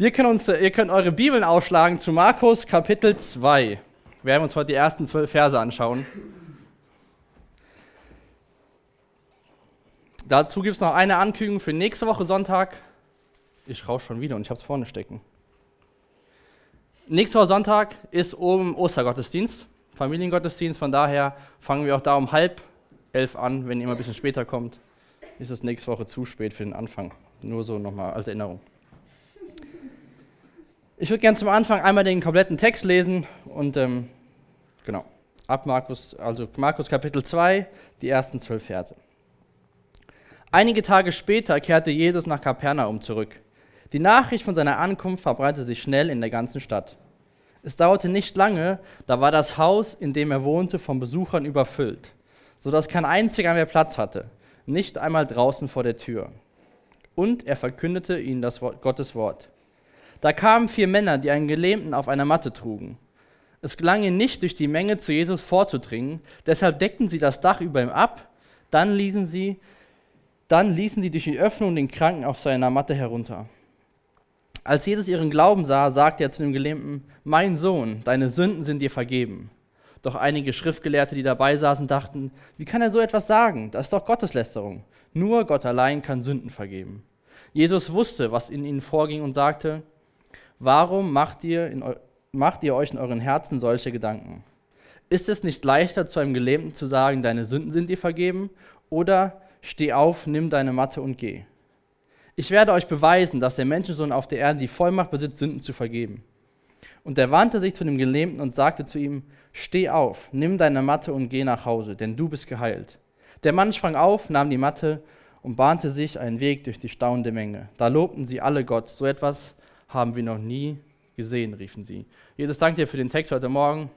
Wir können uns, ihr könnt eure Bibeln aufschlagen zu Markus Kapitel 2. Wir werden uns heute die ersten zwölf Verse anschauen. Dazu gibt es noch eine Ankündigung für nächste Woche Sonntag. Ich rauche schon wieder und ich habe es vorne stecken. Nächste Woche Sonntag ist oben Ostergottesdienst, Familiengottesdienst. Von daher fangen wir auch da um halb elf an. Wenn ihr mal ein bisschen später kommt, ist es nächste Woche zu spät für den Anfang. Nur so nochmal als Erinnerung. Ich würde gerne zum Anfang einmal den kompletten Text lesen und ähm, genau, ab Markus, also Markus Kapitel 2, die ersten zwölf Verse. Einige Tage später kehrte Jesus nach Kapernaum zurück. Die Nachricht von seiner Ankunft verbreitete sich schnell in der ganzen Stadt. Es dauerte nicht lange, da war das Haus, in dem er wohnte, von Besuchern überfüllt, sodass kein einziger mehr Platz hatte, nicht einmal draußen vor der Tür. Und er verkündete ihnen das Wort, Gottes Wort. Da kamen vier Männer, die einen Gelähmten auf einer Matte trugen. Es gelang ihnen nicht, durch die Menge zu Jesus vorzudringen, deshalb deckten sie das Dach über ihm ab, dann ließen sie dann ließen sie durch die Öffnung den Kranken auf seiner Matte herunter. Als Jesus ihren Glauben sah, sagte er zu dem Gelähmten, mein Sohn, deine Sünden sind dir vergeben. Doch einige Schriftgelehrte, die dabei saßen, dachten, wie kann er so etwas sagen? Das ist doch Gotteslästerung. Nur Gott allein kann Sünden vergeben. Jesus wusste, was in ihnen vorging und sagte, warum macht ihr, in, macht ihr euch in euren Herzen solche Gedanken? Ist es nicht leichter, zu einem Gelähmten zu sagen, deine Sünden sind dir vergeben? Oder steh auf, nimm deine Matte und geh. Ich werde euch beweisen, dass der Menschensohn auf der Erde die Vollmacht besitzt, Sünden zu vergeben. Und er wandte sich zu dem Gelähmten und sagte zu ihm, steh auf, nimm deine Matte und geh nach Hause, denn du bist geheilt. Der Mann sprang auf, nahm die Matte und bahnte sich einen Weg durch die staunende Menge. Da lobten sie alle Gott. So etwas haben wir noch nie gesehen, riefen sie. Jesus, danke dir für den Text heute Morgen.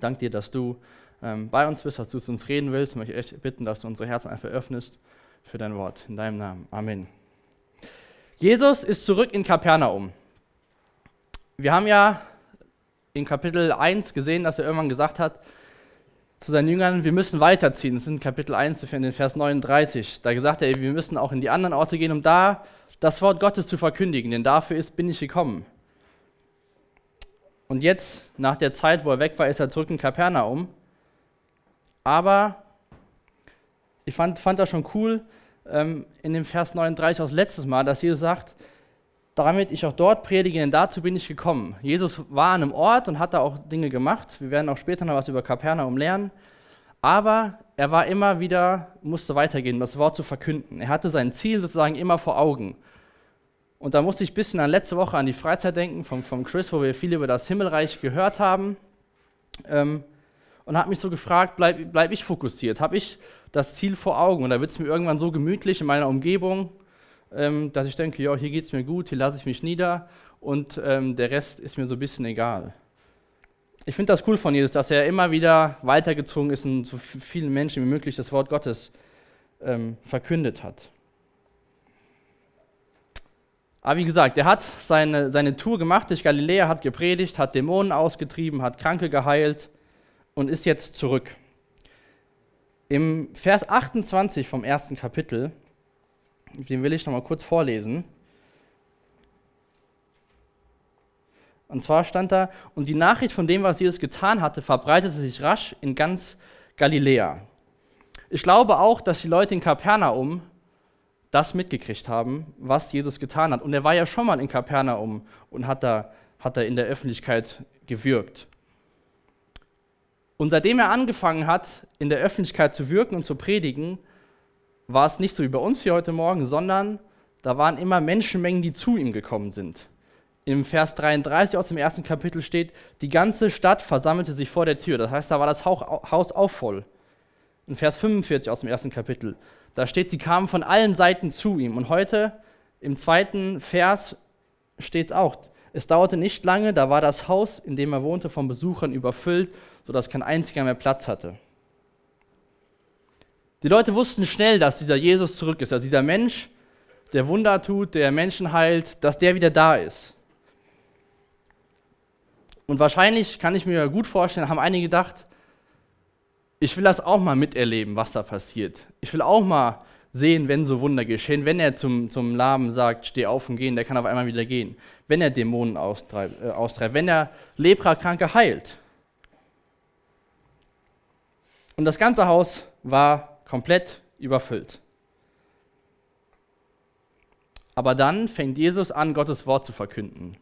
Danke dir, dass du ähm, bei uns bist, dass du zu uns reden willst. Ich möchte echt bitten, dass du unsere Herzen einfach öffnest für dein Wort. In deinem Namen. Amen. Jesus ist zurück in Kapernaum. Wir haben ja in Kapitel 1 gesehen, dass er irgendwann gesagt hat zu seinen Jüngern, wir müssen weiterziehen. Das in Kapitel 1, in den Vers 39. Da gesagt er, wir müssen auch in die anderen Orte gehen, um da das Wort Gottes zu verkündigen, denn dafür ist, bin ich gekommen. Und jetzt, nach der Zeit, wo er weg war, ist er zurück in Kapernaum. Aber ich fand, fand das schon cool ähm, in dem Vers 39 aus letztes Mal, dass Jesus sagt, damit ich auch dort predige, denn dazu bin ich gekommen. Jesus war an einem Ort und hat da auch Dinge gemacht. Wir werden auch später noch was über Kapernaum lernen. Aber er war immer wieder, musste weitergehen, das Wort zu verkünden. Er hatte sein Ziel sozusagen immer vor Augen. Und da musste ich ein bisschen an letzte Woche an die Freizeit denken vom, vom Chris, wo wir viel über das Himmelreich gehört haben. Ähm, und habe mich so gefragt, bleibe bleib ich fokussiert? Habe ich das Ziel vor Augen? Und da wird es mir irgendwann so gemütlich in meiner Umgebung, ähm, dass ich denke, ja, hier geht es mir gut, hier lasse ich mich nieder und ähm, der Rest ist mir so ein bisschen egal. Ich finde das cool von Jesus, dass er immer wieder weitergezogen ist und so vielen Menschen wie möglich das Wort Gottes ähm, verkündet hat. Aber wie gesagt, er hat seine, seine Tour gemacht durch Galiläa, hat gepredigt, hat Dämonen ausgetrieben, hat Kranke geheilt, und ist jetzt zurück. Im Vers 28 vom ersten Kapitel, den will ich noch mal kurz vorlesen. Und zwar stand da, und die Nachricht von dem, was Jesus getan hatte, verbreitete sich rasch in ganz Galiläa. Ich glaube auch, dass die Leute in Kapernaum das mitgekriegt haben, was Jesus getan hat. Und er war ja schon mal in Kapernaum und hat da, hat da in der Öffentlichkeit gewirkt. Und seitdem er angefangen hat, in der Öffentlichkeit zu wirken und zu predigen, war es nicht so wie bei uns hier heute Morgen, sondern da waren immer Menschenmengen, die zu ihm gekommen sind. Im Vers 33 aus dem ersten Kapitel steht, die ganze Stadt versammelte sich vor der Tür. Das heißt, da war das Haus auch voll. In Vers 45 aus dem ersten Kapitel, da steht, sie kamen von allen Seiten zu ihm. Und heute im zweiten Vers steht es auch, es dauerte nicht lange, da war das Haus, in dem er wohnte, von Besuchern überfüllt, sodass kein einziger mehr Platz hatte. Die Leute wussten schnell, dass dieser Jesus zurück ist, dass dieser Mensch, der Wunder tut, der Menschen heilt, dass der wieder da ist. Und wahrscheinlich kann ich mir gut vorstellen, haben einige gedacht, ich will das auch mal miterleben, was da passiert. Ich will auch mal sehen, wenn so Wunder geschehen. Wenn er zum, zum Lahmen sagt, steh auf und gehen, der kann auf einmal wieder gehen. Wenn er Dämonen austreibt, äh, austreibt wenn er Leprakranke heilt. Und das ganze Haus war komplett überfüllt. Aber dann fängt Jesus an, Gottes Wort zu verkünden.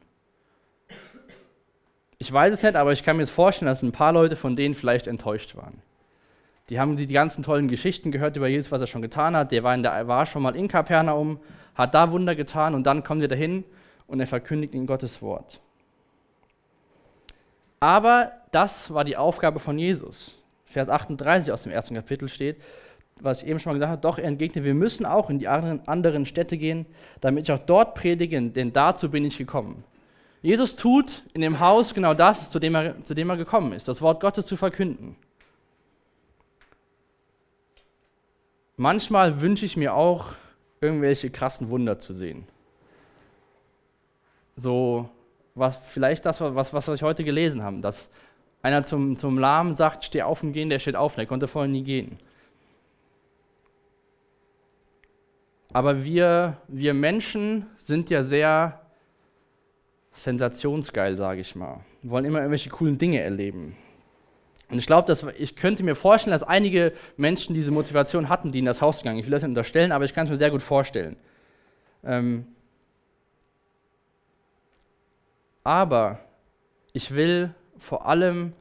Ich weiß es nicht, aber ich kann mir jetzt vorstellen, dass ein paar Leute von denen vielleicht enttäuscht waren. Die haben die, ganzen tollen Geschichten gehört über Jesus, was er schon getan hat. Der war, der, war schon mal in Kapernaum, hat da Wunder getan und dann kommt er dahin und er verkündigt ihnen Gottes Wort. Aber das war die Aufgabe von Jesus. Vers 38 aus dem ersten Kapitel steht, was ich eben schon mal gesagt habe, doch er entgegnet, wir müssen auch in die anderen Städte gehen, damit ich auch dort predige, denn dazu bin ich gekommen. Jesus tut in dem Haus genau das, zu dem er, zu dem er gekommen ist, das Wort Gottes zu verkünden. Manchmal wünsche ich mir auch, irgendwelche krassen Wunder zu sehen. So, was, vielleicht das, was, was wir heute gelesen haben, dass einer zum, zum Lahmen sagt, steh auf und gehen, der steht auf, der konnte vorher nie gehen. Aber wir, wir Menschen sind ja sehr sensationsgeil, sage ich mal. Wir wollen immer irgendwelche coolen Dinge erleben. Und ich glaube, ich könnte mir vorstellen, dass einige Menschen diese Motivation hatten, die in das Haus gegangen. Ich will das nicht unterstellen, aber ich kann es mir sehr gut vorstellen. Ähm aber ich will vor allem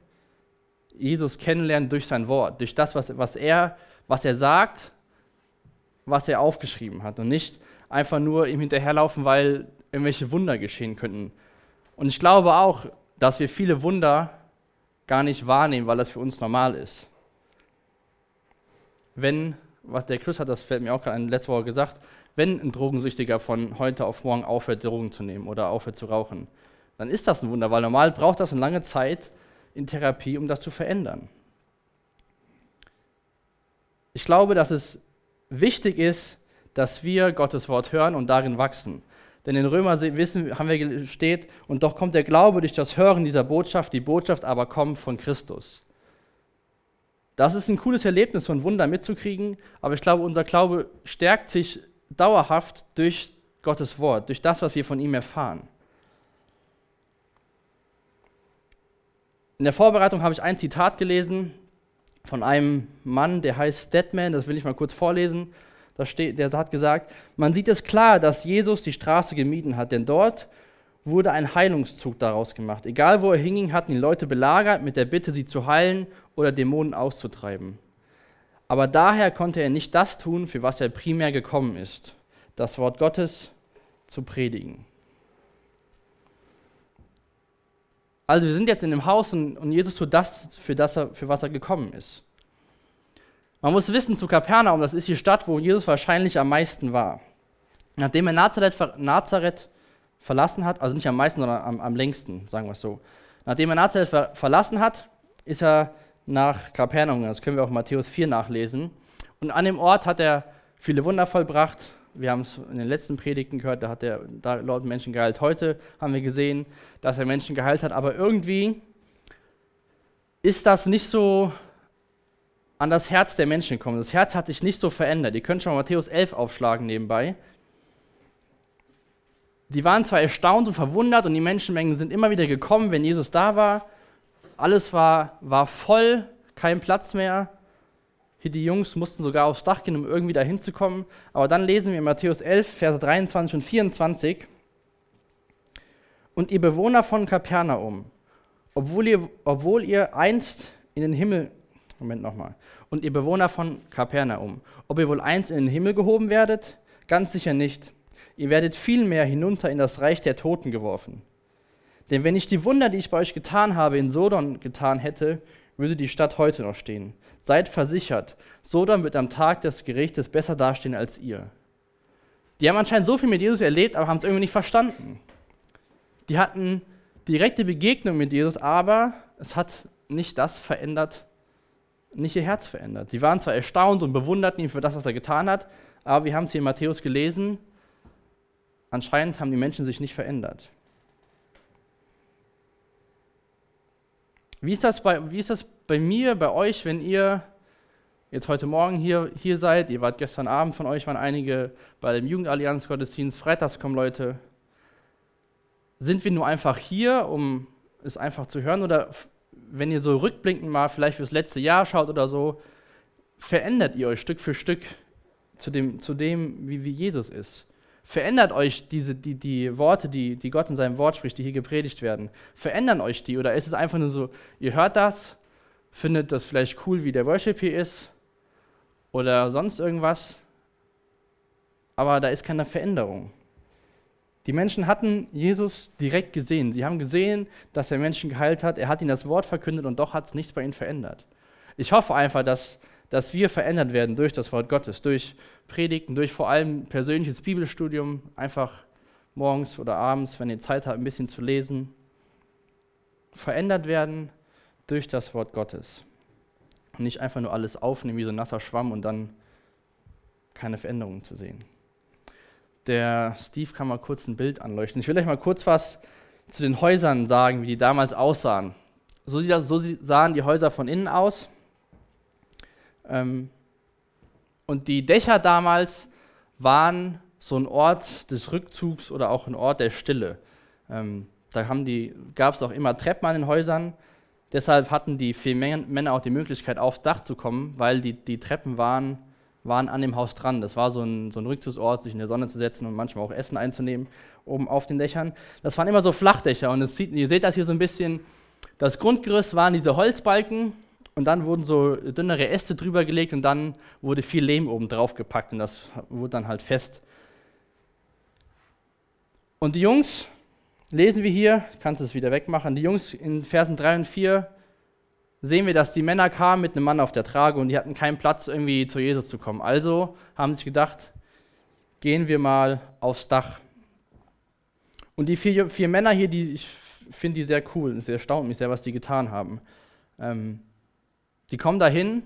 Jesus kennenlernen durch sein Wort, durch das, was, was, er, was er sagt, was er aufgeschrieben hat und nicht einfach nur ihm hinterherlaufen, weil irgendwelche Wunder geschehen könnten. Und ich glaube auch, dass wir viele Wunder gar nicht wahrnehmen, weil das für uns normal ist. Wenn, was der Chris hat, das fällt mir auch gerade letzte Woche gesagt, wenn ein Drogensüchtiger von heute auf morgen aufhört, Drogen zu nehmen oder aufhört zu rauchen, dann ist das ein Wunder, weil normal braucht das eine lange Zeit in Therapie, um das zu verändern. Ich glaube, dass es wichtig ist, dass wir Gottes Wort hören und darin wachsen. Denn in Römer wissen, haben wir steht, und doch kommt der Glaube durch das Hören dieser Botschaft, die Botschaft aber kommt von Christus. Das ist ein cooles Erlebnis, so ein Wunder mitzukriegen, aber ich glaube, unser Glaube stärkt sich dauerhaft durch Gottes Wort, durch das, was wir von ihm erfahren. In der Vorbereitung habe ich ein Zitat gelesen von einem Mann, der heißt Deadman, das will ich mal kurz vorlesen. Steht, der hat gesagt, man sieht es klar, dass Jesus die Straße gemieden hat, denn dort wurde ein Heilungszug daraus gemacht. Egal wo er hinging, hatten die Leute belagert mit der Bitte, sie zu heilen oder Dämonen auszutreiben. Aber daher konnte er nicht das tun, für was er primär gekommen ist, das Wort Gottes zu predigen. Also wir sind jetzt in dem Haus und, und Jesus tut das für, das er, für was er gekommen ist. Man muss wissen, zu Kapernaum, das ist die Stadt, wo Jesus wahrscheinlich am meisten war. Nachdem er Nazareth, Nazareth verlassen hat, also nicht am meisten, sondern am, am längsten, sagen wir es so. Nachdem er Nazareth ver verlassen hat, ist er nach Kapernaum. Das können wir auch in Matthäus 4 nachlesen. Und an dem Ort hat er viele Wunder vollbracht. Wir haben es in den letzten Predigten gehört, da hat er da Menschen geheilt. Heute haben wir gesehen, dass er Menschen geheilt hat. Aber irgendwie ist das nicht so an das Herz der Menschen gekommen. Das Herz hat sich nicht so verändert. Ihr könnt schon mal Matthäus 11 aufschlagen nebenbei. Die waren zwar erstaunt und verwundert und die Menschenmengen sind immer wieder gekommen, wenn Jesus da war. Alles war, war voll, kein Platz mehr. Hier die Jungs mussten sogar aufs Dach gehen, um irgendwie da hinzukommen. Aber dann lesen wir in Matthäus 11, Verse 23 und 24. Und ihr Bewohner von Kapernaum, obwohl ihr, obwohl ihr einst in den Himmel Moment nochmal. Und ihr Bewohner von Kapernaum, ob ihr wohl einst in den Himmel gehoben werdet? Ganz sicher nicht. Ihr werdet vielmehr hinunter in das Reich der Toten geworfen. Denn wenn ich die Wunder, die ich bei euch getan habe, in Sodom getan hätte, würde die Stadt heute noch stehen. Seid versichert, Sodom wird am Tag des Gerichtes besser dastehen als ihr. Die haben anscheinend so viel mit Jesus erlebt, aber haben es irgendwie nicht verstanden. Die hatten direkte Begegnung mit Jesus, aber es hat nicht das verändert, nicht ihr Herz verändert. Sie waren zwar erstaunt und bewunderten ihn für das, was er getan hat, aber wir haben es hier in Matthäus gelesen, anscheinend haben die Menschen sich nicht verändert. Wie ist das bei, wie ist das bei mir, bei euch, wenn ihr jetzt heute Morgen hier, hier seid. Ihr wart gestern Abend von euch, waren einige bei dem Jugendallianz-Gottesdienst. Freitags kommen Leute. Sind wir nur einfach hier, um es einfach zu hören? Oder wenn ihr so rückblickend mal vielleicht fürs letzte Jahr schaut oder so, verändert ihr euch Stück für Stück zu dem, zu dem wie, wie Jesus ist? Verändert euch diese, die, die Worte, die, die Gott in seinem Wort spricht, die hier gepredigt werden, verändern euch die? Oder ist es einfach nur so, ihr hört das, findet das vielleicht cool, wie der Worship hier ist oder sonst irgendwas, aber da ist keine Veränderung. Die Menschen hatten Jesus direkt gesehen. Sie haben gesehen, dass er Menschen geheilt hat. Er hat ihnen das Wort verkündet und doch hat es nichts bei ihnen verändert. Ich hoffe einfach, dass dass wir verändert werden durch das Wort Gottes, durch Predigten, durch vor allem persönliches Bibelstudium, einfach morgens oder abends, wenn ihr Zeit habt, ein bisschen zu lesen, verändert werden durch das Wort Gottes. Und nicht einfach nur alles aufnehmen wie so ein nasser Schwamm und dann keine Veränderungen zu sehen. Der Steve kann mal kurz ein Bild anleuchten. Ich will euch mal kurz was zu den Häusern sagen, wie die damals aussahen. So, so sahen die Häuser von innen aus. Ähm, und die Dächer damals waren so ein Ort des Rückzugs oder auch ein Ort der Stille. Ähm, da gab es auch immer Treppen an den Häusern. Deshalb hatten die vier Männer auch die Möglichkeit, aufs Dach zu kommen, weil die, die Treppen waren, waren an dem Haus dran. Das war so ein, so ein Rückzugsort, sich in der Sonne zu setzen und manchmal auch Essen einzunehmen, oben auf den Dächern. Das waren immer so Flachdächer und sieht, ihr seht das hier so ein bisschen. Das Grundgerüst waren diese Holzbalken und dann wurden so dünnere Äste drüber gelegt und dann wurde viel Lehm oben drauf gepackt und das wurde dann halt fest. Und die Jungs, lesen wir hier, kannst du es wieder wegmachen, die Jungs in Versen 3 und 4 sehen wir, dass die Männer kamen mit einem Mann auf der Trage und die hatten keinen Platz, irgendwie zu Jesus zu kommen. Also haben sie sich gedacht, gehen wir mal aufs Dach. Und die vier, vier Männer hier, die, ich finde die sehr cool, es erstaunt mich sehr, was die getan haben. Ähm, Sie kommen dahin,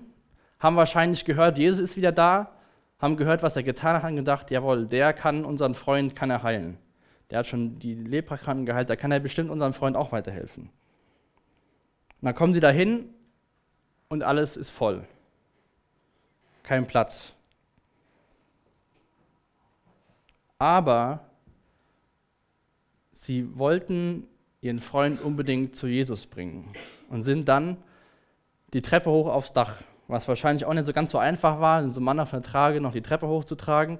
haben wahrscheinlich gehört, Jesus ist wieder da, haben gehört, was er getan hat, haben gedacht, jawohl, der kann unseren Freund, kann er heilen. Der hat schon die Leprakranken geheilt, da kann er bestimmt unserem Freund auch weiterhelfen. Und dann kommen sie dahin und alles ist voll. Kein Platz. Aber sie wollten ihren Freund unbedingt zu Jesus bringen und sind dann die Treppe hoch aufs Dach, was wahrscheinlich auch nicht so ganz so einfach war, so ein Mann auf einer Trage noch die Treppe hochzutragen.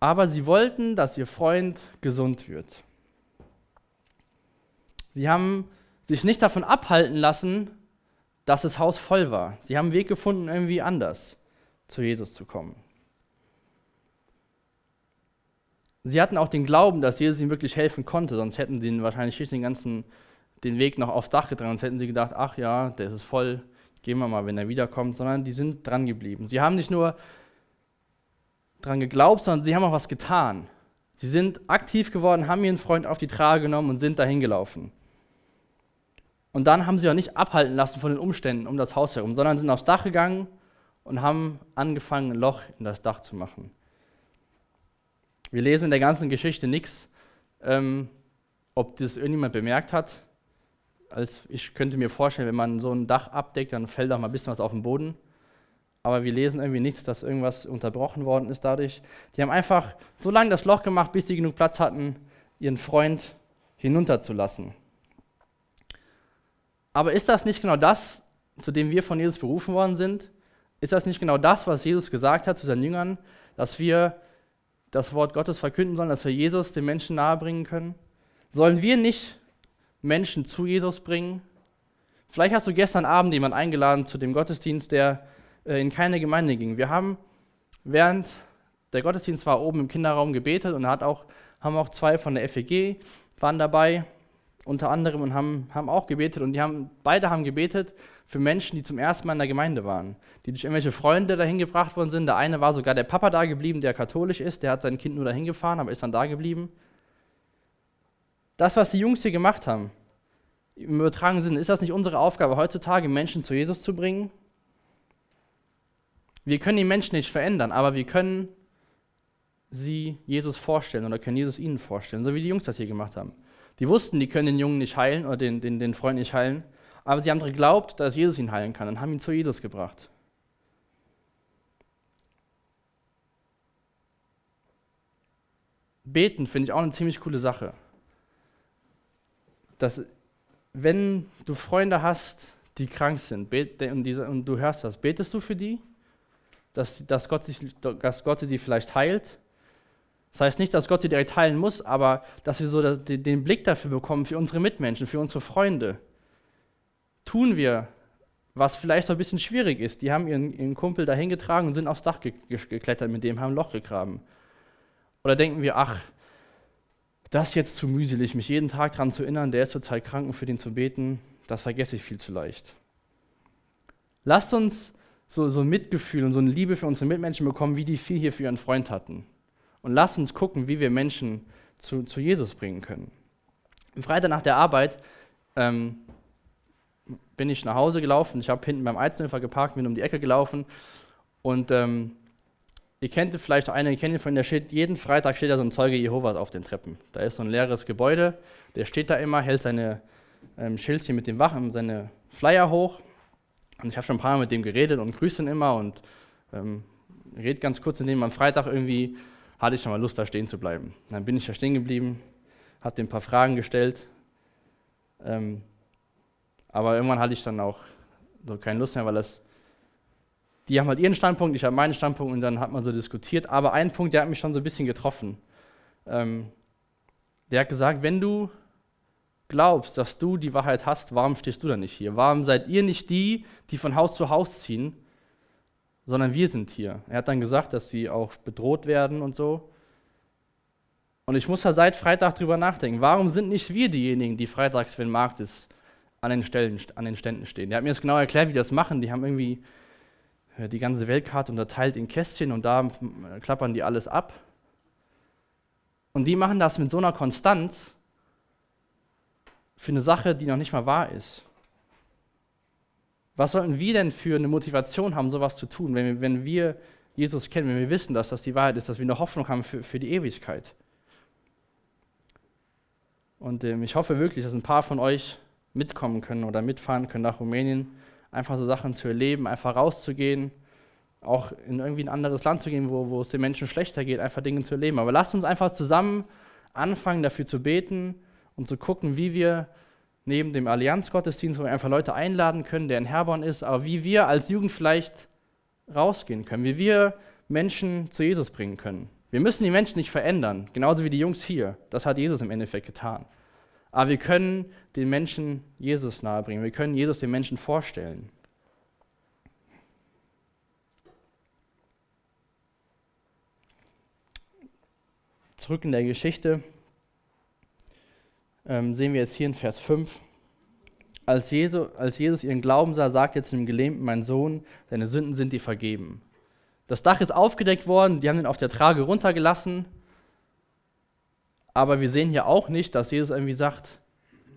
Aber sie wollten, dass ihr Freund gesund wird. Sie haben sich nicht davon abhalten lassen, dass das Haus voll war. Sie haben einen Weg gefunden, irgendwie anders zu Jesus zu kommen. Sie hatten auch den Glauben, dass Jesus ihnen wirklich helfen konnte, sonst hätten sie ihn wahrscheinlich nicht den ganzen den Weg noch aufs Dach getragen. Sonst hätten sie gedacht, ach ja, der ist voll, gehen wir mal, wenn er wiederkommt, sondern die sind dran geblieben. Sie haben nicht nur dran geglaubt, sondern sie haben auch was getan. Sie sind aktiv geworden, haben ihren Freund auf die Trage genommen und sind dahin gelaufen. Und dann haben sie auch nicht abhalten lassen von den Umständen um das Haus herum, sondern sind aufs Dach gegangen und haben angefangen, ein Loch in das Dach zu machen. Wir lesen in der ganzen Geschichte nichts, ähm, ob das irgendjemand bemerkt hat als ich könnte mir vorstellen, wenn man so ein Dach abdeckt, dann fällt auch mal ein bisschen was auf den Boden. Aber wir lesen irgendwie nichts, dass irgendwas unterbrochen worden ist dadurch. Die haben einfach so lange das Loch gemacht, bis sie genug Platz hatten, ihren Freund hinunterzulassen. Aber ist das nicht genau das, zu dem wir von Jesus berufen worden sind? Ist das nicht genau das, was Jesus gesagt hat zu seinen Jüngern, dass wir das Wort Gottes verkünden sollen, dass wir Jesus den Menschen nahebringen können? Sollen wir nicht Menschen zu Jesus bringen. Vielleicht hast du gestern Abend jemanden eingeladen zu dem Gottesdienst, der äh, in keine Gemeinde ging. Wir haben während der Gottesdienst war oben im Kinderraum gebetet und hat auch, haben auch zwei von der FEG waren dabei, unter anderem und haben, haben auch gebetet und die haben, beide haben gebetet für Menschen, die zum ersten Mal in der Gemeinde waren, die durch irgendwelche Freunde dahin gebracht worden sind. Der eine war sogar der Papa da geblieben, der katholisch ist, der hat sein Kind nur dahin gefahren, aber ist dann da geblieben. Das, was die Jungs hier gemacht haben, im übertragenen Sinne, ist das nicht unsere Aufgabe, heutzutage Menschen zu Jesus zu bringen? Wir können die Menschen nicht verändern, aber wir können sie Jesus vorstellen oder können Jesus ihnen vorstellen, so wie die Jungs das hier gemacht haben. Die wussten, die können den Jungen nicht heilen oder den, den, den Freund nicht heilen, aber sie haben geglaubt, dass Jesus ihn heilen kann und haben ihn zu Jesus gebracht. Beten finde ich auch eine ziemlich coole Sache. Dass, wenn du Freunde hast, die krank sind und, diese, und du hörst das, betest du für die, dass, dass, Gott sich, dass Gott sie vielleicht heilt? Das heißt nicht, dass Gott sie direkt heilen muss, aber dass wir so den Blick dafür bekommen, für unsere Mitmenschen, für unsere Freunde. Tun wir, was vielleicht so ein bisschen schwierig ist. Die haben ihren, ihren Kumpel dahin getragen und sind aufs Dach geklettert, mit dem haben ein Loch gegraben. Oder denken wir, ach, das ist jetzt zu mühselig, mich jeden Tag daran zu erinnern, der ist total krank und für den zu beten, das vergesse ich viel zu leicht. Lasst uns so, so ein Mitgefühl und so eine Liebe für unsere Mitmenschen bekommen, wie die vier hier für ihren Freund hatten. Und lasst uns gucken, wie wir Menschen zu, zu Jesus bringen können. Am Freitag nach der Arbeit ähm, bin ich nach Hause gelaufen. Ich habe hinten beim Einzelhöfer geparkt, bin um die Ecke gelaufen und ähm, Ihr kennt vielleicht einen, ihr kennt ihn von der steht, jeden Freitag steht da so ein Zeuge Jehovas auf den Treppen. Da ist so ein leeres Gebäude, der steht da immer, hält seine ähm, Schildchen mit dem Wachen, seine Flyer hoch. Und ich habe schon ein paar Mal mit dem geredet und grüße ihn immer und ähm, rede ganz kurz mit dem. Am Freitag irgendwie hatte ich schon mal Lust, da stehen zu bleiben. Dann bin ich da stehen geblieben, habe dem ein paar Fragen gestellt. Ähm, aber irgendwann hatte ich dann auch so keine Lust mehr, weil das die haben halt ihren Standpunkt, ich habe meinen Standpunkt und dann hat man so diskutiert. Aber ein Punkt, der hat mich schon so ein bisschen getroffen. Ähm, der hat gesagt, wenn du glaubst, dass du die Wahrheit hast, warum stehst du dann nicht hier? Warum seid ihr nicht die, die von Haus zu Haus ziehen, sondern wir sind hier? Er hat dann gesagt, dass sie auch bedroht werden und so. Und ich muss da seit Freitag drüber nachdenken. Warum sind nicht wir diejenigen, die freitags, wenn Markt ist, an den, Stellen, an den Ständen stehen? Der hat mir das genau erklärt, wie die das machen. Die haben irgendwie die ganze Weltkarte unterteilt in Kästchen und da klappern die alles ab. Und die machen das mit so einer Konstanz für eine Sache, die noch nicht mal wahr ist. Was sollten wir denn für eine Motivation haben, sowas zu tun, wenn wir, wenn wir Jesus kennen, wenn wir wissen, dass das die Wahrheit ist, dass wir eine Hoffnung haben für, für die Ewigkeit? Und ähm, ich hoffe wirklich, dass ein paar von euch mitkommen können oder mitfahren können nach Rumänien einfach so Sachen zu erleben, einfach rauszugehen, auch in irgendwie ein anderes Land zu gehen, wo, wo es den Menschen schlechter geht, einfach Dinge zu erleben. Aber lasst uns einfach zusammen anfangen, dafür zu beten und zu gucken, wie wir neben dem Allianzgottesdienst, wo wir einfach Leute einladen können, der in Herborn ist, aber wie wir als Jugend vielleicht rausgehen können, wie wir Menschen zu Jesus bringen können. Wir müssen die Menschen nicht verändern, genauso wie die Jungs hier. Das hat Jesus im Endeffekt getan. Aber wir können den Menschen Jesus nahebringen. Wir können Jesus den Menschen vorstellen. Zurück in der Geschichte ähm, sehen wir jetzt hier in Vers 5. Als Jesus, als Jesus ihren Glauben sah, sagt er zu dem Gelähmten, mein Sohn, deine Sünden sind dir vergeben. Das Dach ist aufgedeckt worden, die haben ihn auf der Trage runtergelassen aber wir sehen hier auch nicht, dass Jesus irgendwie sagt,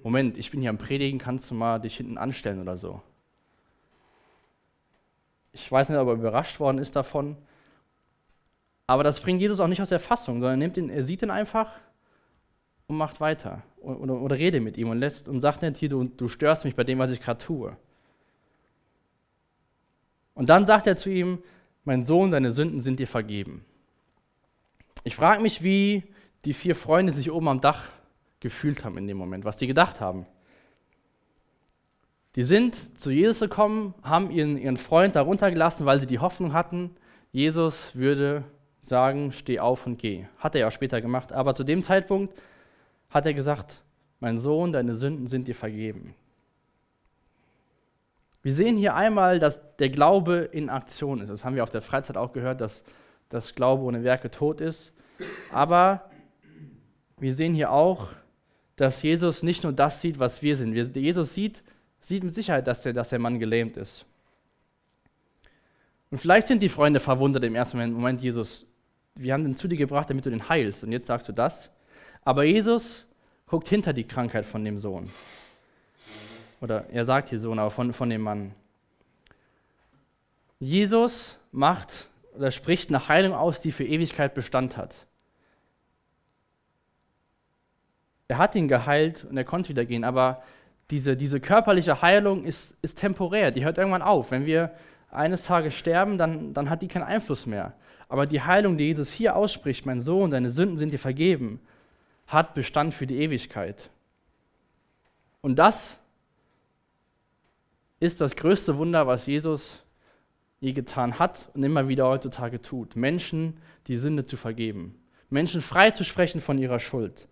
Moment, ich bin hier am Predigen, kannst du mal dich hinten anstellen oder so. Ich weiß nicht, ob er überrascht worden ist davon. Aber das bringt Jesus auch nicht aus der Fassung, sondern er, nimmt ihn, er sieht ihn einfach und macht weiter. Oder, oder, rede mit ihm und, lässt, und sagt nicht, hier, du, du störst mich bei dem, was ich gerade tue. Und dann sagt er zu ihm, mein Sohn, deine Sünden sind dir vergeben. Ich frage mich, wie die vier Freunde sich oben am Dach gefühlt haben in dem Moment, was die gedacht haben. Die sind zu Jesus gekommen, haben ihren, ihren Freund darunter gelassen, weil sie die Hoffnung hatten, Jesus würde sagen, steh auf und geh. Hat er ja später gemacht, aber zu dem Zeitpunkt hat er gesagt, mein Sohn, deine Sünden sind dir vergeben. Wir sehen hier einmal, dass der Glaube in Aktion ist. Das haben wir auf der Freizeit auch gehört, dass das Glaube ohne Werke tot ist. Aber wir sehen hier auch, dass Jesus nicht nur das sieht, was wir sind. Jesus sieht, sieht mit Sicherheit, dass der, dass der Mann gelähmt ist. Und vielleicht sind die Freunde verwundert im ersten Moment, Moment, Jesus, wir haben den zu dir gebracht, damit du den heilst. Und jetzt sagst du das. Aber Jesus guckt hinter die Krankheit von dem Sohn. Oder er sagt hier Sohn, aber von, von dem Mann. Jesus macht oder spricht eine Heilung aus, die für Ewigkeit Bestand hat. Er hat ihn geheilt und er konnte wieder gehen, aber diese, diese körperliche Heilung ist, ist temporär, die hört irgendwann auf. Wenn wir eines Tages sterben, dann, dann hat die keinen Einfluss mehr. Aber die Heilung, die Jesus hier ausspricht, mein Sohn, deine Sünden sind dir vergeben, hat Bestand für die Ewigkeit. Und das ist das größte Wunder, was Jesus je getan hat und immer wieder heutzutage tut. Menschen die Sünde zu vergeben. Menschen freizusprechen von ihrer Schuld.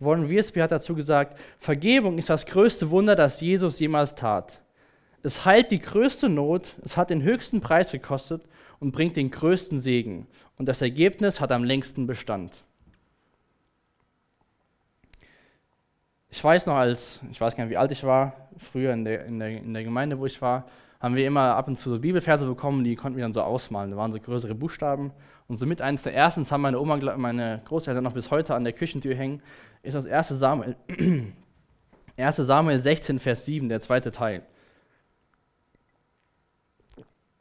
Warren Wiersbe hat dazu gesagt, Vergebung ist das größte Wunder, das Jesus jemals tat. Es heilt die größte Not, es hat den höchsten Preis gekostet und bringt den größten Segen. Und das Ergebnis hat am längsten Bestand. Ich weiß noch, als, ich weiß gar nicht, wie alt ich war, früher in der, in der, in der Gemeinde, wo ich war, haben wir immer ab und zu so Bibelverse bekommen, die konnten wir dann so ausmalen. Da waren so größere Buchstaben. Und somit eines der ersten, das haben meine Oma, meine Großeltern noch bis heute an der Küchentür hängen, ist das 1. Samuel, 1. Samuel 16, Vers 7, der zweite Teil.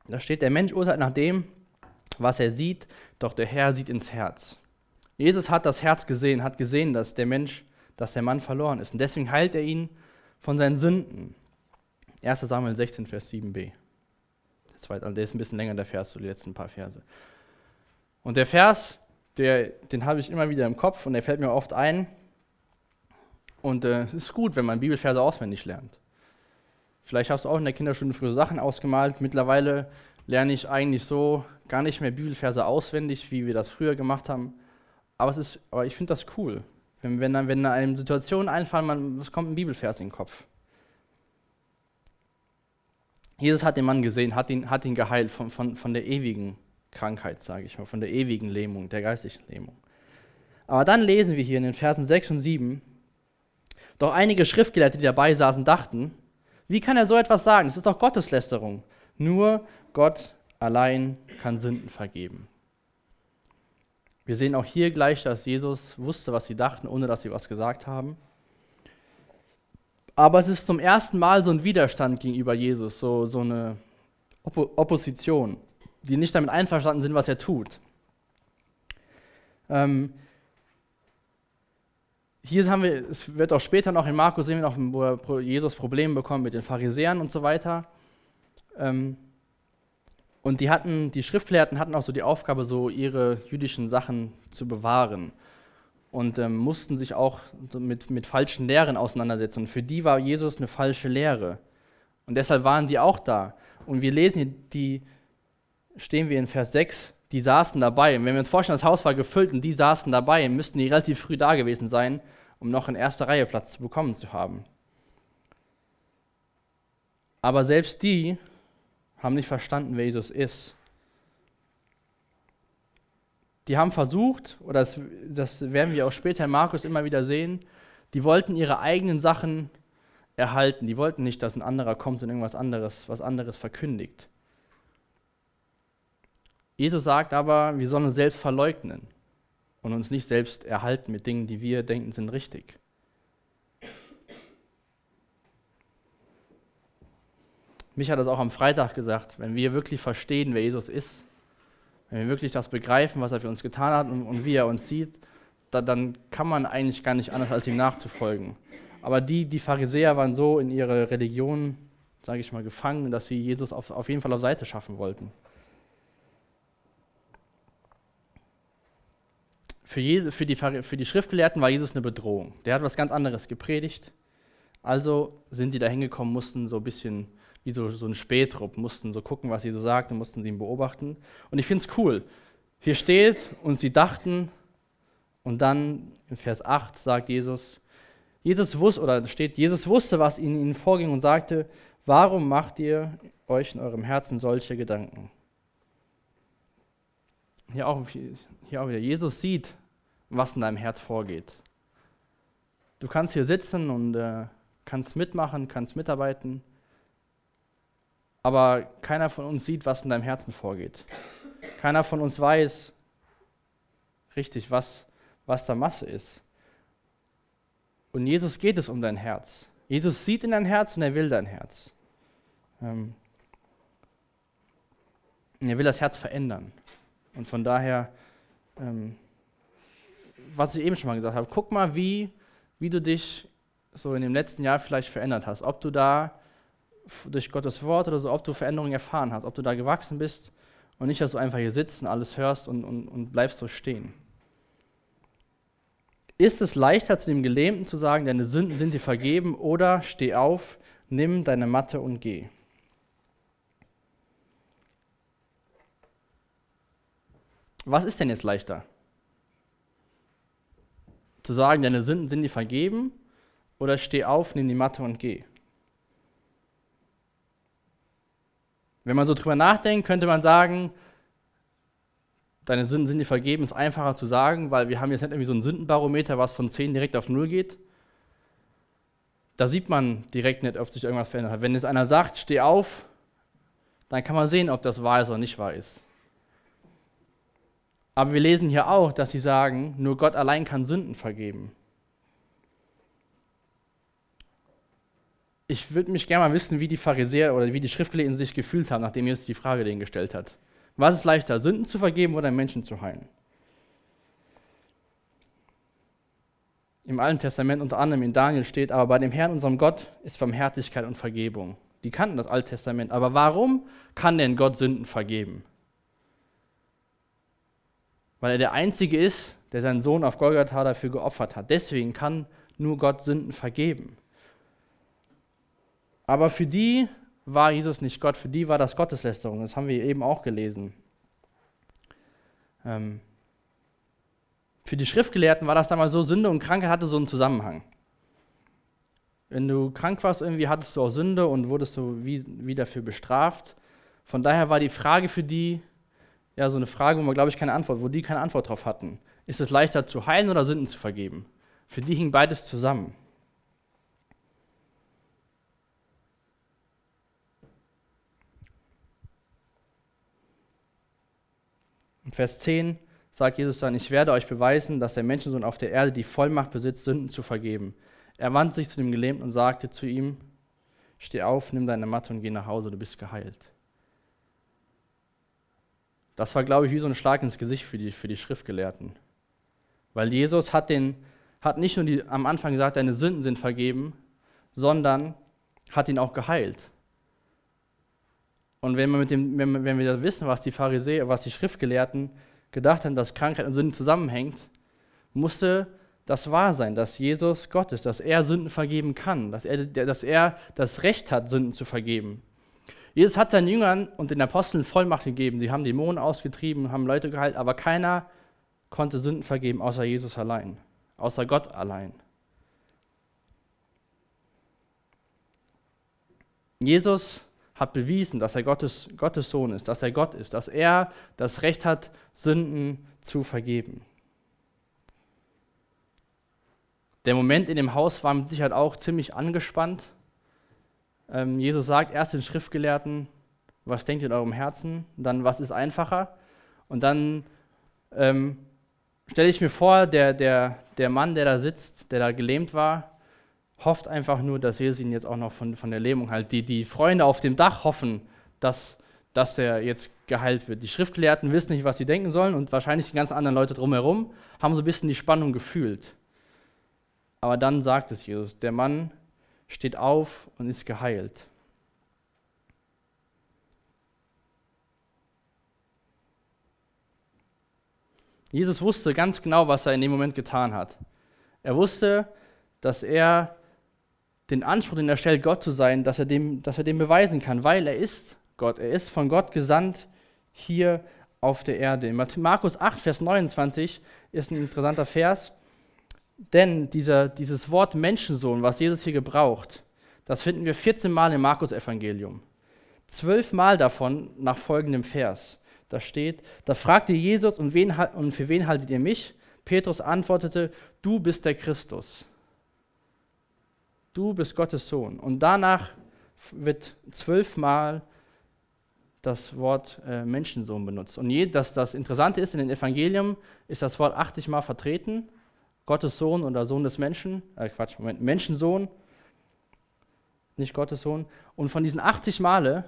Da steht, der Mensch urteilt nach dem, was er sieht, doch der Herr sieht ins Herz. Jesus hat das Herz gesehen, hat gesehen, dass der Mensch, dass der Mann verloren ist. Und deswegen heilt er ihn von seinen Sünden. 1. Samuel 16, Vers 7b. Der, zweite, also der ist ein bisschen länger, der Vers, so die letzten paar Verse. Und der Vers, der, den habe ich immer wieder im Kopf und der fällt mir oft ein. Und es äh, ist gut, wenn man Bibelverse auswendig lernt. Vielleicht hast du auch in der Kinderstunde früher Sachen ausgemalt. Mittlerweile lerne ich eigentlich so gar nicht mehr Bibelverse auswendig, wie wir das früher gemacht haben. Aber, es ist, aber ich finde das cool. Wenn, wenn, wenn eine Situation einfallen, man, es kommt ein Bibelvers in den Kopf. Jesus hat den Mann gesehen, hat ihn, hat ihn geheilt von, von, von der ewigen Krankheit, sage ich mal, von der ewigen Lähmung, der geistlichen Lähmung. Aber dann lesen wir hier in den Versen 6 und 7, doch einige Schriftgelehrte, die dabei saßen, dachten, wie kann er so etwas sagen? Das ist doch Gotteslästerung. Nur Gott allein kann Sünden vergeben. Wir sehen auch hier gleich, dass Jesus wusste, was sie dachten, ohne dass sie was gesagt haben. Aber es ist zum ersten Mal so ein Widerstand gegenüber Jesus, so, so eine Oppo Opposition, die nicht damit einverstanden sind, was er tut. Ähm, hier haben wir, es wird auch später noch in Markus sehen, wo Jesus Probleme bekommt mit den Pharisäern und so weiter. Ähm, und die hatten, die Schriftgelehrten hatten auch so die Aufgabe, so ihre jüdischen Sachen zu bewahren und ähm, mussten sich auch mit, mit falschen Lehren auseinandersetzen. Und für die war Jesus eine falsche Lehre. Und deshalb waren die auch da. Und wir lesen, die stehen wir in Vers 6, die saßen dabei. Und wenn wir uns vorstellen, das Haus war gefüllt und die saßen dabei, müssten die relativ früh da gewesen sein, um noch in erster Reihe Platz zu bekommen zu haben. Aber selbst die haben nicht verstanden, wer Jesus ist die haben versucht, oder das, das werden wir auch später in Markus immer wieder sehen, die wollten ihre eigenen Sachen erhalten. Die wollten nicht, dass ein anderer kommt und irgendwas anderes, was anderes verkündigt. Jesus sagt aber, wir sollen uns selbst verleugnen und uns nicht selbst erhalten mit Dingen, die wir denken sind richtig. Mich hat das auch am Freitag gesagt, wenn wir wirklich verstehen, wer Jesus ist, wenn wir wirklich das begreifen, was er für uns getan hat und, und wie er uns sieht, da, dann kann man eigentlich gar nicht anders, als ihm nachzufolgen. Aber die, die Pharisäer waren so in ihrer Religion, sage ich mal, gefangen, dass sie Jesus auf, auf jeden Fall auf Seite schaffen wollten. Für, Jesus, für, die, für die Schriftgelehrten war Jesus eine Bedrohung. Der hat was ganz anderes gepredigt. Also sind die da hingekommen, mussten so ein bisschen wie so, so ein Spähtrupp, mussten so gucken, was sie so sagt und mussten sie ihn beobachten. Und ich finde es cool. Hier steht, und sie dachten, und dann in Vers 8 sagt Jesus, Jesus wusste, oder steht, Jesus wusste, was in ihnen vorging und sagte, warum macht ihr euch in eurem Herzen solche Gedanken? Hier auch, hier auch wieder, Jesus sieht, was in deinem Herz vorgeht. Du kannst hier sitzen und äh, kannst mitmachen, kannst mitarbeiten, aber keiner von uns sieht, was in deinem Herzen vorgeht. Keiner von uns weiß richtig, was, was da Masse ist. Und Jesus geht es um dein Herz. Jesus sieht in dein Herz und er will dein Herz. Ähm, er will das Herz verändern. Und von daher, ähm, was ich eben schon mal gesagt habe, guck mal, wie, wie du dich so in dem letzten Jahr vielleicht verändert hast. Ob du da durch Gottes Wort oder so, ob du Veränderungen erfahren hast, ob du da gewachsen bist und nicht, dass du einfach hier sitzt und alles hörst und, und, und bleibst so stehen. Ist es leichter, zu dem Gelähmten zu sagen, deine Sünden sind dir vergeben, oder steh auf, nimm deine Matte und geh? Was ist denn jetzt leichter? Zu sagen, deine Sünden sind dir vergeben, oder steh auf, nimm die Matte und geh? Wenn man so drüber nachdenkt, könnte man sagen, deine Sünden sind dir vergeben, ist einfacher zu sagen, weil wir haben jetzt nicht irgendwie so ein Sündenbarometer, was von 10 direkt auf 0 geht. Da sieht man direkt nicht, ob sich irgendwas verändert hat. Wenn jetzt einer sagt, steh auf, dann kann man sehen, ob das wahr ist oder nicht wahr ist. Aber wir lesen hier auch, dass sie sagen, nur Gott allein kann Sünden vergeben. Ich würde mich gerne mal wissen, wie die Pharisäer oder wie die Schriftgelehrten sich gefühlt haben, nachdem Jesus die Frage denen gestellt hat. Was ist leichter, Sünden zu vergeben oder Menschen zu heilen? Im Alten Testament unter anderem in Daniel steht, aber bei dem Herrn, unserem Gott, ist Barmherzigkeit und Vergebung. Die kannten das Alte Testament. Aber warum kann denn Gott Sünden vergeben? Weil er der Einzige ist, der seinen Sohn auf Golgatha dafür geopfert hat. Deswegen kann nur Gott Sünden vergeben. Aber für die war Jesus nicht Gott, für die war das Gotteslästerung. Das haben wir eben auch gelesen. Ähm, für die Schriftgelehrten war das damals so, Sünde und Krankheit hatte so einen Zusammenhang. Wenn du krank warst, irgendwie hattest du auch Sünde und wurdest du wie, wie dafür bestraft. Von daher war die Frage für die, ja, so eine Frage, wo man, glaube ich, keine Antwort, wo die keine Antwort drauf hatten. Ist es leichter zu heilen oder Sünden zu vergeben? Für die hing beides zusammen. Vers 10 sagt Jesus dann, ich werde euch beweisen, dass der Menschensohn auf der Erde die Vollmacht besitzt, Sünden zu vergeben. Er wandte sich zu dem Gelähmten und sagte zu ihm, steh auf, nimm deine Matte und geh nach Hause, du bist geheilt. Das war, glaube ich, wie so ein Schlag ins Gesicht für die, für die Schriftgelehrten. Weil Jesus hat, den, hat nicht nur die, am Anfang gesagt, deine Sünden sind vergeben, sondern hat ihn auch geheilt. Und wenn, wir, mit dem, wenn, wenn wir wissen, was die Pharisäer, was die Schriftgelehrten gedacht haben, dass Krankheit und Sünden zusammenhängt, musste das wahr sein, dass Jesus Gott ist, dass er Sünden vergeben kann, dass er, dass er das Recht hat, Sünden zu vergeben. Jesus hat seinen Jüngern und den Aposteln Vollmacht gegeben. Sie haben Dämonen ausgetrieben, haben Leute geheilt, aber keiner konnte Sünden vergeben, außer Jesus allein, außer Gott allein. Jesus hat bewiesen, dass er Gottes, Gottes Sohn ist, dass er Gott ist, dass er das Recht hat, Sünden zu vergeben. Der Moment in dem Haus war mit Sicherheit auch ziemlich angespannt. Ähm, Jesus sagt erst den Schriftgelehrten, was denkt ihr in eurem Herzen? dann, was ist einfacher? Und dann ähm, stelle ich mir vor, der, der, der Mann, der da sitzt, der da gelähmt war, hofft einfach nur, dass Jesus ihn jetzt auch noch von, von der Lähmung halt. Die, die Freunde auf dem Dach hoffen, dass, dass er jetzt geheilt wird. Die Schriftgelehrten wissen nicht, was sie denken sollen und wahrscheinlich die ganzen anderen Leute drumherum haben so ein bisschen die Spannung gefühlt. Aber dann sagt es Jesus, der Mann steht auf und ist geheilt. Jesus wusste ganz genau, was er in dem Moment getan hat. Er wusste, dass er den Anspruch, den er stellt, Gott zu sein, dass er, dem, dass er dem beweisen kann, weil er ist Gott. Er ist von Gott gesandt hier auf der Erde. Markus 8, Vers 29 ist ein interessanter Vers, denn dieser, dieses Wort Menschensohn, was Jesus hier gebraucht, das finden wir 14 Mal im Markus-Evangelium. Zwölf Mal davon nach folgendem Vers. Da steht, da fragte Jesus, und, wen, und für wen haltet ihr mich? Petrus antwortete, du bist der Christus du bist Gottes Sohn. Und danach wird zwölfmal das Wort äh, Menschensohn benutzt. Und je, das, das Interessante ist, in den Evangelien ist das Wort 80 Mal vertreten. Gottes Sohn oder Sohn des Menschen, äh Quatsch, Moment, Menschensohn, nicht Gottes Sohn. Und von diesen 80 Male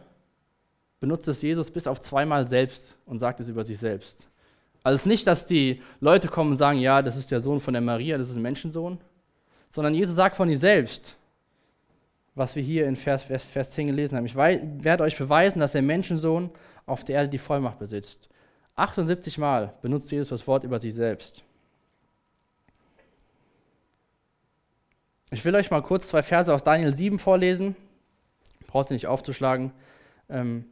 benutzt es Jesus bis auf zweimal selbst und sagt es über sich selbst. Also es ist nicht, dass die Leute kommen und sagen, ja, das ist der Sohn von der Maria, das ist ein Menschensohn, sondern Jesus sagt von ihm selbst, was wir hier in Vers, Vers, Vers 10 gelesen haben. Ich werde euch beweisen, dass der Menschensohn auf der Erde die Vollmacht besitzt. 78 Mal benutzt Jesus das Wort über sich selbst. Ich will euch mal kurz zwei Verse aus Daniel 7 vorlesen. Braucht ihr nicht aufzuschlagen. Ähm,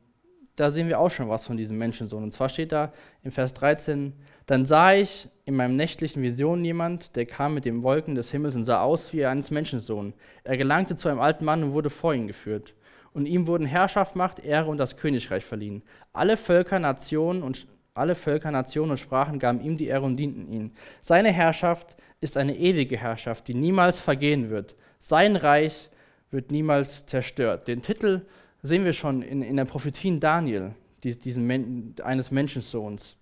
da sehen wir auch schon was von diesem Menschensohn. Und zwar steht da im Vers 13, dann sah ich in meinem nächtlichen Vision jemand, der kam mit den Wolken des Himmels und sah aus wie eines Menschensohn. Er gelangte zu einem alten Mann und wurde vor ihn geführt. Und ihm wurden Herrschaft, Macht, Ehre und das Königreich verliehen. Alle Völker, Nationen und alle Völker, Nationen und Sprachen gaben ihm die Ehre und dienten ihm. Seine Herrschaft ist eine ewige Herrschaft, die niemals vergehen wird. Sein Reich wird niemals zerstört. Den Titel sehen wir schon in, in der Prophetie Daniel, diesen Men eines Menschensohns.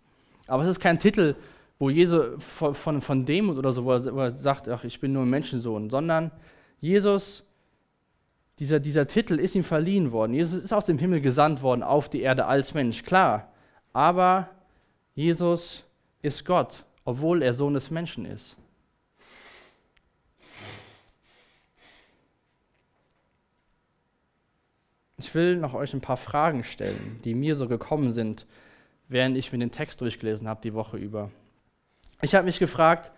Aber es ist kein Titel, wo Jesus von, von, von Demut oder so, wo er, wo er, sagt, ach, ich bin nur ein Menschensohn, sondern Jesus, dieser, dieser Titel ist ihm verliehen worden. Jesus ist aus dem Himmel gesandt worden auf die Erde als Mensch, klar. Aber Jesus ist Gott, obwohl er Sohn des Menschen ist. Ich will noch euch ein paar Fragen stellen, die mir so gekommen sind, während ich mir den Text durchgelesen habe die Woche über. Ich habe mich gefragt,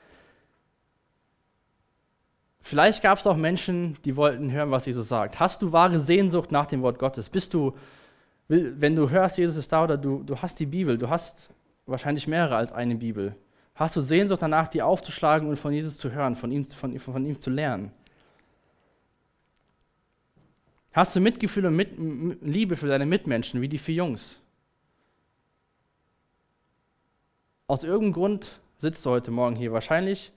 vielleicht gab es auch Menschen, die wollten hören, was Jesus sagt. Hast du wahre Sehnsucht nach dem Wort Gottes? Bist du, wenn du hörst, Jesus ist da oder du, du hast die Bibel, du hast wahrscheinlich mehrere als eine Bibel. Hast du Sehnsucht danach, die aufzuschlagen und von Jesus zu hören, von ihm, von, von ihm zu lernen? Hast du Mitgefühl und mit, Liebe für deine Mitmenschen, wie die vier Jungs? Aus irgendeinem Grund sitzt du heute Morgen hier. Wahrscheinlich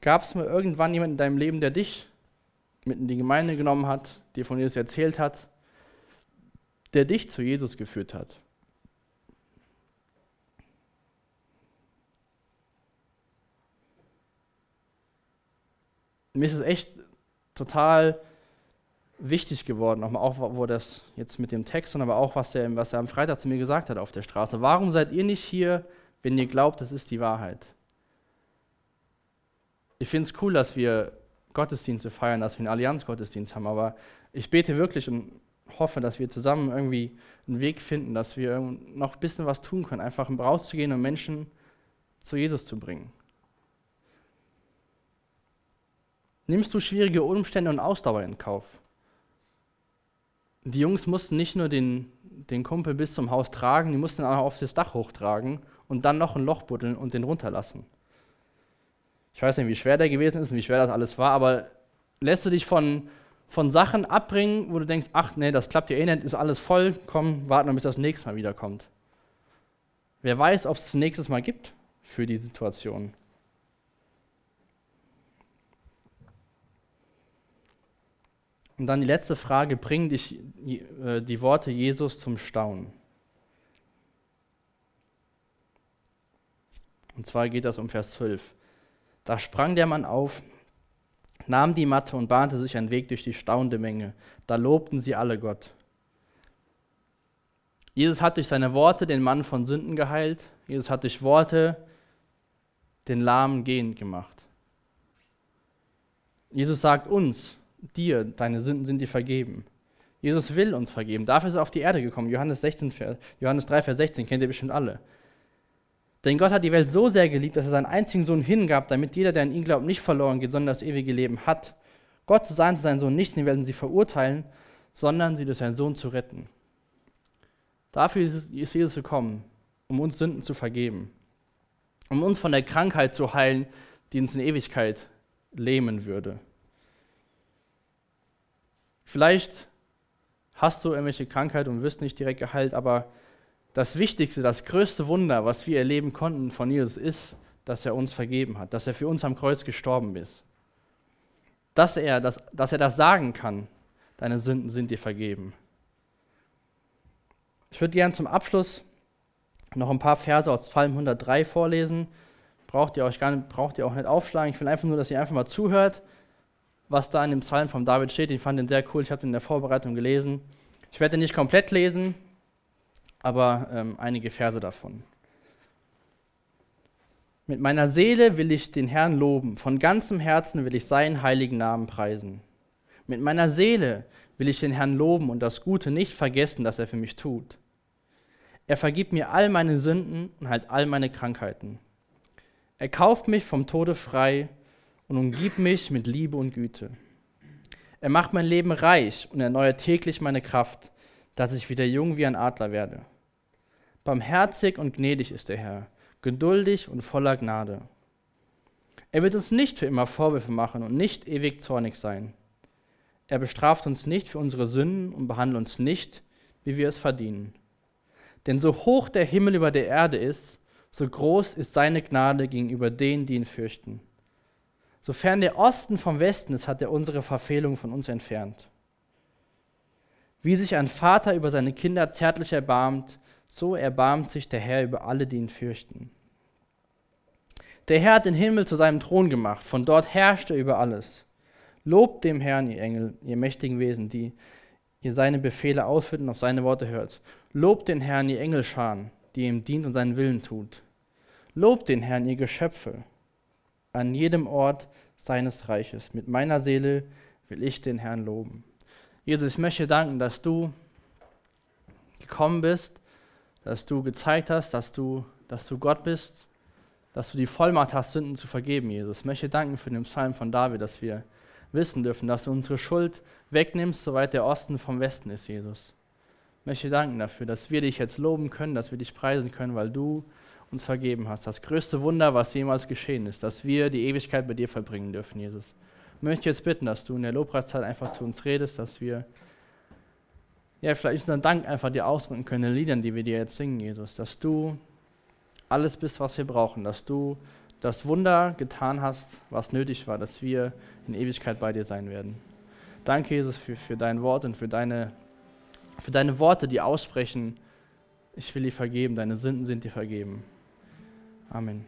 gab es mal irgendwann jemanden in deinem Leben, der dich mit in die Gemeinde genommen hat, dir von Jesus erzählt hat, der dich zu Jesus geführt hat. Mir ist es echt total wichtig geworden, nochmal auch, wo das jetzt mit dem Text, sondern aber auch, was er, was er am Freitag zu mir gesagt hat auf der Straße. Warum seid ihr nicht hier, wenn ihr glaubt, das ist die Wahrheit? Ich finde es cool, dass wir Gottesdienste feiern, dass wir einen Allianz-Gottesdienst haben, aber ich bete wirklich und hoffe, dass wir zusammen irgendwie einen Weg finden, dass wir noch ein bisschen was tun können, einfach rauszugehen und Menschen zu Jesus zu bringen. Nimmst du schwierige Umstände und Ausdauer in Kauf? Die Jungs mussten nicht nur den, den Kumpel bis zum Haus tragen, die mussten auch auf das Dach hochtragen und dann noch ein Loch buddeln und den runterlassen. Ich weiß nicht, wie schwer der gewesen ist und wie schwer das alles war, aber lässt du dich von, von Sachen abbringen, wo du denkst, ach nee, das klappt ja eh nicht, ist alles voll, komm, warten wir, bis das nächste Mal wiederkommt. Wer weiß, ob es das nächstes Mal gibt für die Situation. Und dann die letzte Frage, bringen dich äh, die Worte Jesus zum Staunen? Und zwar geht das um Vers 12. Da sprang der Mann auf, nahm die Matte und bahnte sich einen Weg durch die staunende Menge. Da lobten sie alle Gott. Jesus hat durch seine Worte den Mann von Sünden geheilt. Jesus hat durch Worte den Lahmen gehend gemacht. Jesus sagt uns, dir, deine Sünden sind dir vergeben. Jesus will uns vergeben. Dafür ist er auf die Erde gekommen. Johannes, 16, Johannes 3, Vers 16 kennt ihr bestimmt alle. Denn Gott hat die Welt so sehr geliebt, dass er seinen einzigen Sohn hingab, damit jeder, der an ihn glaubt, nicht verloren geht, sondern das ewige Leben hat. Gott sandte seinen Sohn nicht in die Welt, um sie verurteilen, sondern sie durch seinen Sohn zu retten. Dafür ist Jesus gekommen, um uns Sünden zu vergeben, um uns von der Krankheit zu heilen, die uns in Ewigkeit lähmen würde. Vielleicht hast du irgendwelche Krankheit und wirst nicht direkt geheilt, aber das Wichtigste, das größte Wunder, was wir erleben konnten von Jesus, ist, dass er uns vergeben hat, dass er für uns am Kreuz gestorben ist. Dass er das, dass er das sagen kann, deine Sünden sind dir vergeben. Ich würde gerne zum Abschluss noch ein paar Verse aus Psalm 103 vorlesen. Braucht ihr, euch gar nicht, braucht ihr auch nicht aufschlagen. Ich will einfach nur, dass ihr einfach mal zuhört was da in dem Psalm von David steht. Ich fand den sehr cool, ich habe den in der Vorbereitung gelesen. Ich werde den nicht komplett lesen, aber ähm, einige Verse davon. Mit meiner Seele will ich den Herrn loben, von ganzem Herzen will ich seinen heiligen Namen preisen. Mit meiner Seele will ich den Herrn loben und das Gute nicht vergessen, das er für mich tut. Er vergibt mir all meine Sünden und heilt all meine Krankheiten. Er kauft mich vom Tode frei und umgibt mich mit Liebe und Güte. Er macht mein Leben reich und erneuert täglich meine Kraft, dass ich wieder jung wie ein Adler werde. Barmherzig und gnädig ist der Herr, geduldig und voller Gnade. Er wird uns nicht für immer Vorwürfe machen und nicht ewig zornig sein. Er bestraft uns nicht für unsere Sünden und behandelt uns nicht, wie wir es verdienen. Denn so hoch der Himmel über der Erde ist, so groß ist seine Gnade gegenüber denen, die ihn fürchten. Sofern der Osten vom Westen ist, hat er unsere Verfehlung von uns entfernt. Wie sich ein Vater über seine Kinder zärtlich erbarmt, so erbarmt sich der Herr über alle, die ihn fürchten. Der Herr hat den Himmel zu seinem Thron gemacht, von dort herrscht er über alles. Lobt dem Herrn, ihr Engel, ihr mächtigen Wesen, die ihr seine Befehle ausführt und auf seine Worte hört. Lobt den Herrn, ihr Engelscharen, die ihm dient und seinen Willen tut. Lobt den Herrn, ihr Geschöpfe, an jedem Ort seines Reiches. Mit meiner Seele will ich den Herrn loben. Jesus, ich möchte danken, dass du gekommen bist, dass du gezeigt hast, dass du, dass du Gott bist, dass du die Vollmacht hast, Sünden zu vergeben, Jesus. Ich möchte danken für den Psalm von David, dass wir wissen dürfen, dass du unsere Schuld wegnimmst, soweit der Osten vom Westen ist, Jesus. Ich möchte danken dafür, dass wir dich jetzt loben können, dass wir dich preisen können, weil du uns vergeben hast. Das größte Wunder, was jemals geschehen ist, dass wir die Ewigkeit bei dir verbringen dürfen, Jesus. Ich möchte jetzt bitten, dass du in der Lobpreiszeit einfach zu uns redest, dass wir ja, vielleicht unseren Dank einfach dir ausdrücken können in den Liedern, die wir dir jetzt singen, Jesus, dass du alles bist, was wir brauchen, dass du das Wunder getan hast, was nötig war, dass wir in Ewigkeit bei dir sein werden. Danke, Jesus, für, für dein Wort und für deine, für deine Worte, die aussprechen, ich will dir vergeben, deine Sünden sind dir vergeben. Amen.